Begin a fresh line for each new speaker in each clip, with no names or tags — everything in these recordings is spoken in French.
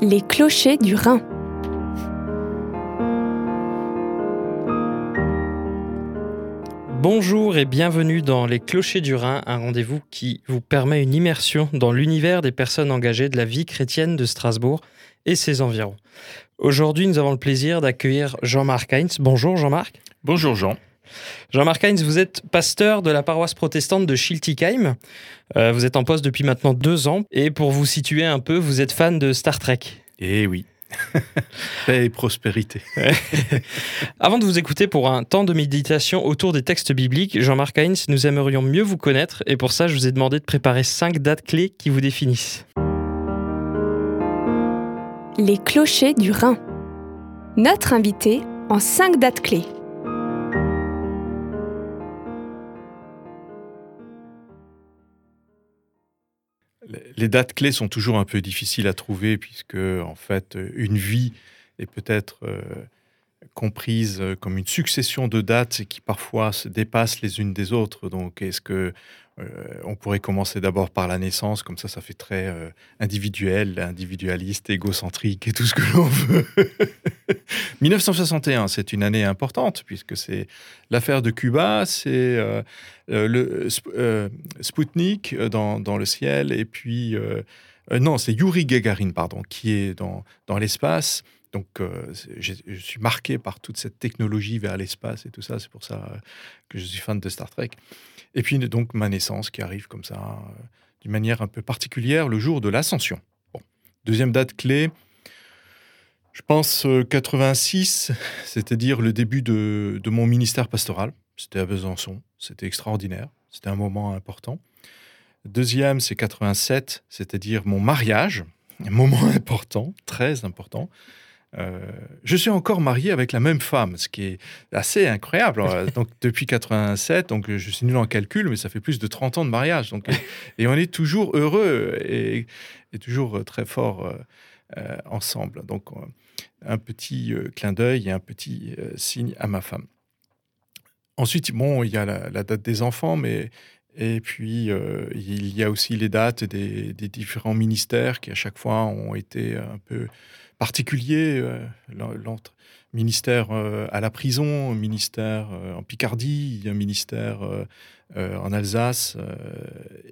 Les clochers du Rhin.
Bonjour et bienvenue dans Les Clochers du Rhin, un rendez-vous qui vous permet une immersion dans l'univers des personnes engagées de la vie chrétienne de Strasbourg et ses environs. Aujourd'hui, nous avons le plaisir d'accueillir Jean-Marc Heinz. Bonjour Jean-Marc.
Bonjour Jean.
Jean-Marc Heinz, vous êtes pasteur de la paroisse protestante de Schiltigheim. Euh, vous êtes en poste depuis maintenant deux ans. Et pour vous situer un peu, vous êtes fan de Star Trek.
Eh oui. Paix et prospérité.
Avant de vous écouter pour un temps de méditation autour des textes bibliques, Jean-Marc Heinz, nous aimerions mieux vous connaître et pour ça, je vous ai demandé de préparer cinq dates clés qui vous définissent.
Les clochers du Rhin. Notre invité en cinq dates clés.
Les dates clés sont toujours un peu difficiles à trouver puisque, en fait, une vie est peut-être euh, comprise comme une succession de dates qui parfois se dépassent les unes des autres. Donc, est-ce que euh, on pourrait commencer d'abord par la naissance, comme ça, ça fait très euh, individuel, individualiste, égocentrique et tout ce que l'on veut. 1961, c'est une année importante puisque c'est l'affaire de Cuba, c'est euh, le Sputnik dans, dans, le ciel et puis non, c'est Yuri Gagarin, pardon, qui est dans, dans l'espace. Donc, je suis marqué par toute cette technologie vers l'espace et tout ça. C'est pour ça que je suis fan de Star Trek. Et puis donc ma naissance qui arrive comme ça, euh, d'une manière un peu particulière, le jour de l'ascension. Deuxième date clé, je pense 86, euh, c'est-à-dire le début de, mon ministère pastoral. C'était à Besançon, c'était extraordinaire, c'était un moment important. Deuxième, c'est 87, c'est-à-dire mon mariage, un moment important, très important. Euh, je suis encore marié avec la même femme, ce qui est assez incroyable. donc depuis 87, donc je suis nul en calcul, mais ça fait plus de 30 ans de mariage. Donc, et, on est toujours heureux et, toujours très fort euh, euh, ensemble. Donc un petit clin d'œil et un petit signe à ma femme. Ensuite, bon, il y a la, date des enfants, mais et puis il y a aussi les dates des, différents ministères qui à chaque fois ont été un peu particulier, euh, ministère euh, à la prison, ministère euh, en Picardie, ministère en Alsace,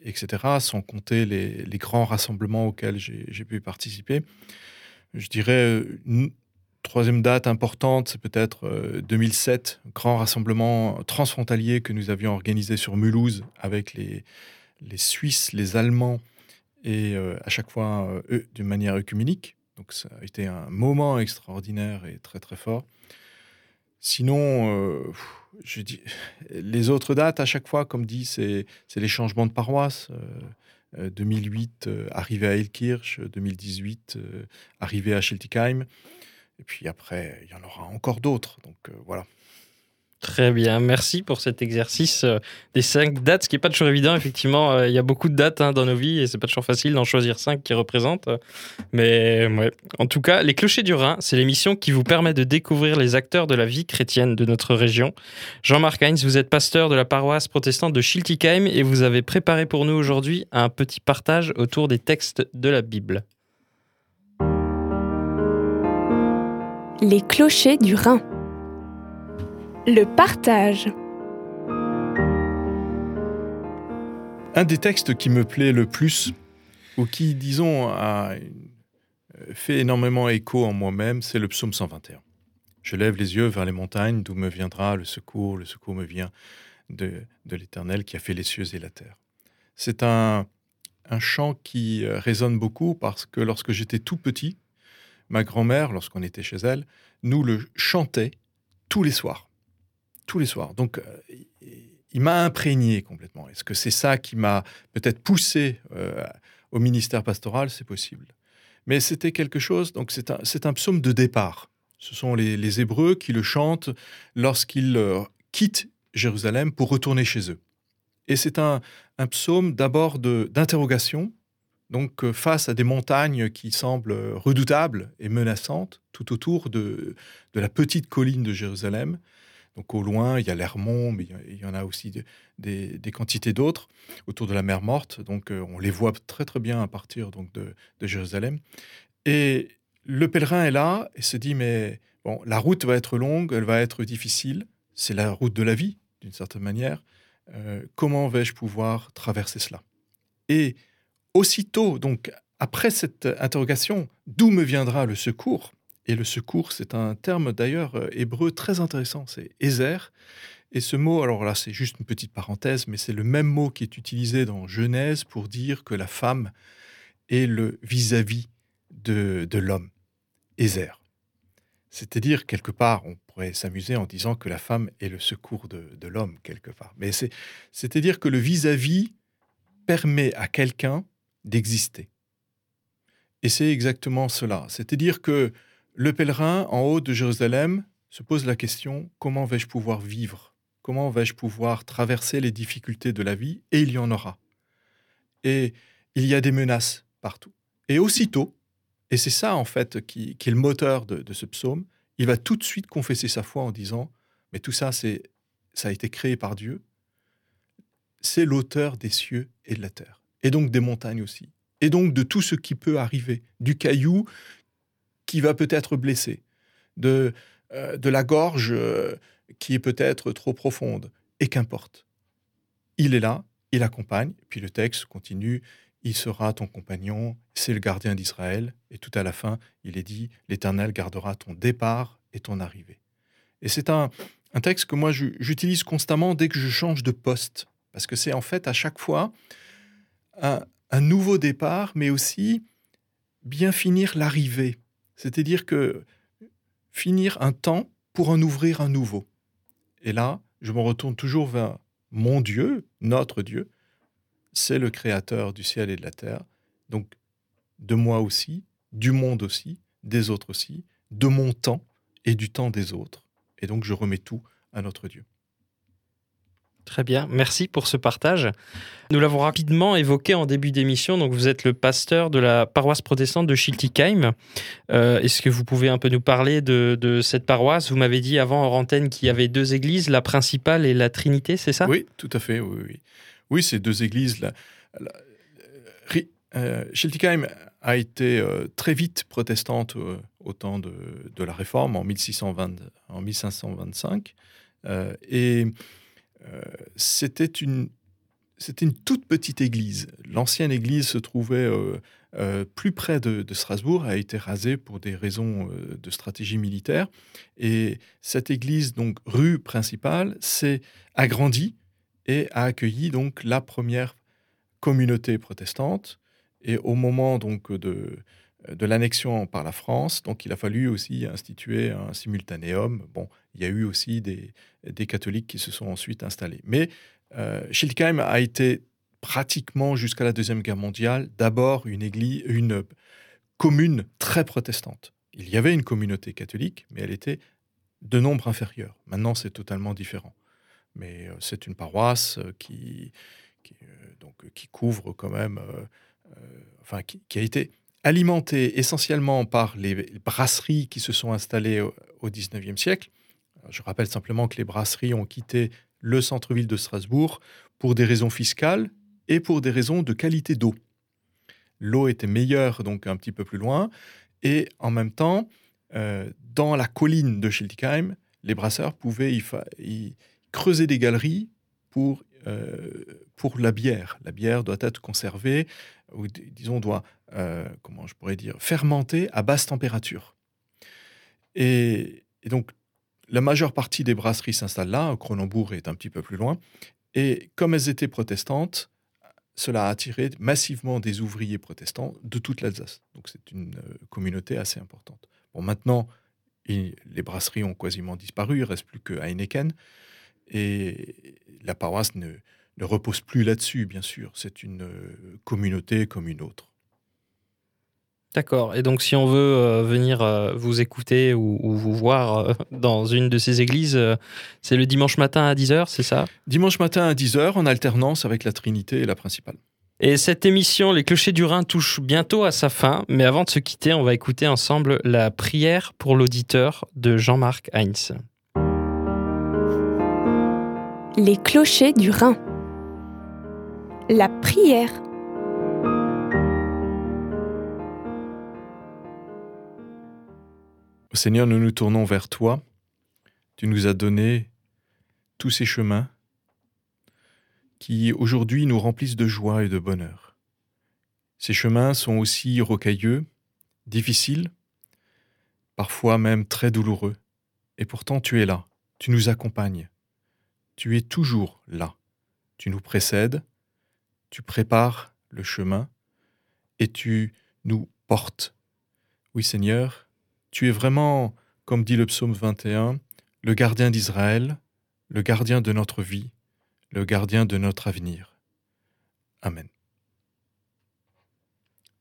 etc., sans compter les, grands rassemblements auxquels j'ai pu participer. Je dirais, troisième date importante, c'est peut-être 2007, grand rassemblement transfrontalier que nous avions organisé sur Mulhouse avec les, les Suisses, les Allemands, et à chaque fois d'une manière œcuménique. Donc ça a été un moment extraordinaire et très très fort. Sinon, euh, je dis, les autres dates, à chaque fois, comme dit, c'est les changements de paroisse. 2008, euh, euh, arrivé à Elkirch, 2018, arrivé à Schiltigheim. Et puis après, il y en aura encore d'autres. Donc voilà.
Très bien, merci pour cet exercice euh, des cinq dates, ce qui n'est pas toujours évident. Effectivement, euh, il y a beaucoup de dates hein, dans nos vies et c'est pas toujours facile d'en choisir cinq qui représentent. Mais en tout cas, Les Clochers du Rhin, c'est l'émission qui vous permet de découvrir les acteurs de la vie chrétienne de notre région. Jean-Marc Heinz, vous êtes pasteur de la paroisse protestante de Schiltigheim et vous avez préparé pour nous aujourd'hui un petit partage autour des textes de la Bible.
Les Clochers du Rhin. Le partage.
Un des textes qui me plaît le plus, ou qui, disons, a fait énormément écho en moi-même, c'est le psaume 121. Je lève les yeux vers les montagnes, d'où me viendra le secours. Le secours me vient de, l'Éternel qui a fait les cieux et la terre. C'est un, un chant qui résonne beaucoup parce que lorsque j'étais tout petit, ma grand-mère, lorsqu'on était chez elle, nous le chantait tous les soirs tous les soirs. Donc, euh, il m'a imprégné complètement. Est-ce que c'est ça qui m'a peut-être poussé euh, au ministère pastoral? C'est possible. Mais c'était quelque chose, donc c'est un, psaume de départ. Ce sont les, Hébreux qui le chantent lorsqu'ils euh, quittent Jérusalem pour retourner chez eux. Et c'est un, un, psaume d'abord d'interrogation, donc face à des montagnes qui semblent redoutables et menaçantes tout autour de, de la petite colline de Jérusalem. Donc au loin, il y a l'Hermont, mais il y en a aussi des, quantités d'autres autour de la mer Morte. Donc euh, on les voit très très bien à partir donc de, Jérusalem. Et le pèlerin est là et se dit, mais bon, la route va être longue, elle va être difficile, c'est la route de la vie, d'une certaine manière. Euh, comment vais-je pouvoir traverser cela? Et aussitôt, donc, après cette interrogation, d'où me viendra le secours? Et le secours, c'est un terme d'ailleurs euh, hébreu très intéressant, c'est Ezer. Et ce mot, alors là, c'est juste une petite parenthèse, mais c'est le même mot qui est utilisé dans Genèse pour dire que la femme est le vis-à-vis de, de l'homme, Ezer. C'est-à-dire, quelque part, on pourrait s'amuser en disant que la femme est le secours de, l'homme, quelque part. Mais c'est-à-dire que le vis-à-vis permet à quelqu'un d'exister. Et c'est exactement cela. C'est-à-dire que le pèlerin en haut de Jérusalem se pose la question, comment vais-je pouvoir vivre? Comment vais-je pouvoir traverser les difficultés de la vie? Et il y en aura. Et il y a des menaces partout. Et aussitôt, et c'est ça, en fait, qui, est le moteur de, ce psaume. Il va tout de suite confesser sa foi en disant Mais tout ça, c'est, ça a été créé par Dieu. C'est l'auteur des cieux et de la terre. Et donc des montagnes aussi. Et donc de tout ce qui peut arriver. Du caillou qui va peut-être blesser. De, euh, de la gorge euh, qui est peut-être trop profonde. Et qu'importe. Il est là, il accompagne. Puis le texte continue il sera ton compagnon, c'est le gardien d'Israël. Et tout à la fin, il est dit, l'Éternel gardera ton départ et ton arrivée. Et c'est un, texte que moi j'utilise constamment dès que je change de poste, parce que c'est en fait à chaque fois un, nouveau départ, mais aussi bien finir l'arrivée. C'est-à-dire que finir un temps pour en ouvrir un nouveau. Et là, je me retourne toujours vers mon Dieu, notre Dieu, c'est le créateur du ciel et de la terre, donc de moi aussi, du monde aussi, des autres aussi, de mon temps et du temps des autres. Et donc je remets tout à notre Dieu.
Très bien, merci pour ce partage. Nous l'avons rapidement évoqué en début d'émission, donc vous êtes le pasteur de la paroisse protestante de Schiltigheim. Euh, est-ce que vous pouvez un peu nous parler de, cette paroisse? Vous m'avez dit avant en antenne qu'il y avait deux églises, la principale et la Trinité, c'est ça?
Oui, tout à fait, oui. oui. Oui, ces deux églises. La, euh, Schiltigheim a été euh, très vite protestante euh, au temps de, la Réforme, en, 1620, en 1525. et c'était une, une toute petite église. L'ancienne église se trouvait plus près de, Strasbourg, a été rasée pour des raisons de stratégie militaire. Et cette église, donc rue principale, s'est agrandie et a accueilli donc la première communauté protestante. Et au moment donc de, de l'annexion par la France, donc il a fallu aussi instituer un simultanéum. Bon, il y a eu aussi des, des catholiques qui se sont ensuite installés. Mais euh, a été pratiquement jusqu'à la Deuxième Guerre mondiale d'abord une église, une commune très protestante. Il y avait une communauté catholique, mais elle était de nombre inférieur. Maintenant, c'est totalement différent mais euh, c'est une paroisse euh, qui, euh, donc, qui couvre quand même, enfin, qui, a été alimentée essentiellement par les brasseries qui se sont installées au, XIXe 19e siècle. Je rappelle simplement que les brasseries ont quitté le centre-ville de Strasbourg pour des raisons fiscales et pour des raisons de qualité d'eau. L'eau était meilleure donc un petit peu plus loin et en même temps, dans la colline de Schiltigheim, les brasseurs pouvaient creuser des galeries pour, euh, pour la bière. La bière doit être conservée, ou disons doit, euh, comment je pourrais dire, fermenter à basse température. Et, donc, la majeure partie des brasseries s'installent là, Cronenbourg est un petit peu plus loin, et comme elles étaient protestantes, cela a attiré massivement des ouvriers protestants de toute l'Alsace. Donc c'est une euh, communauté assez importante. Bon, maintenant, les brasseries ont quasiment disparu, il ne reste plus que Heineken. Et la paroisse ne, ne repose plus là-dessus, bien sûr. C'est une euh, communauté comme une autre.
D'accord. Et donc, si on veut euh, venir euh, vous écouter ou, vous voir dans une de ces églises, c'est le dimanche matin à 10h, c'est ça?
Dimanche matin à 10h, en alternance avec la Trinité et la principale.
Et cette émission, Les Clochers du Rhin, touche bientôt à sa fin. Mais avant de se quitter, on va écouter ensemble la prière pour l'auditeur de Jean-Marc Heinz.
Les clochers du Rhin. La prière.
Seigneur, nous nous tournons vers toi. Tu nous as donné tous ces chemins qui aujourd'hui nous remplissent de joie et de bonheur. Ces chemins sont aussi rocailleux, difficiles, parfois même très douloureux, et pourtant tu es là, tu nous accompagnes, tu es toujours là, tu nous précèdes, tu prépares le chemin, et tu nous portes. Oui Seigneur, tu es vraiment, comme dit le psaume 21, le gardien d'Israël, le gardien de notre vie, le gardien de notre avenir. Amen.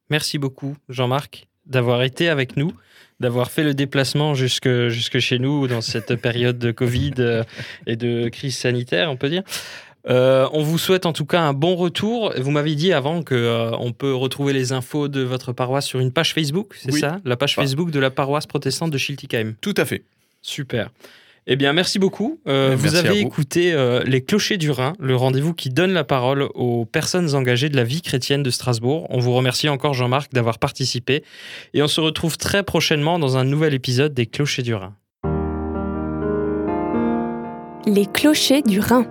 Merci beaucoup, Jean-Marc, d'avoir été avec nous, d'avoir fait le déplacement jusque, jusque chez nous dans cette période de Covid euh, et de crise sanitaire, on peut dire. Euh, on vous souhaite en tout cas un bon retour. Vous m'avez dit avant que euh, on peut retrouver les infos de votre paroisse sur une page Facebook, c'est ça? La page Facebook de la paroisse protestante de Schiltigheim.
Tout à fait.
Super. Eh bien, merci beaucoup. Euh, vous avez écouté euh, Les Clochers du Rhin, le rendez-vous qui donne la parole aux personnes engagées de la vie chrétienne de Strasbourg. On vous remercie encore, Jean-Marc, d'avoir participé. Et on se retrouve très prochainement dans un nouvel épisode des Clochers du Rhin.
Les Clochers du Rhin.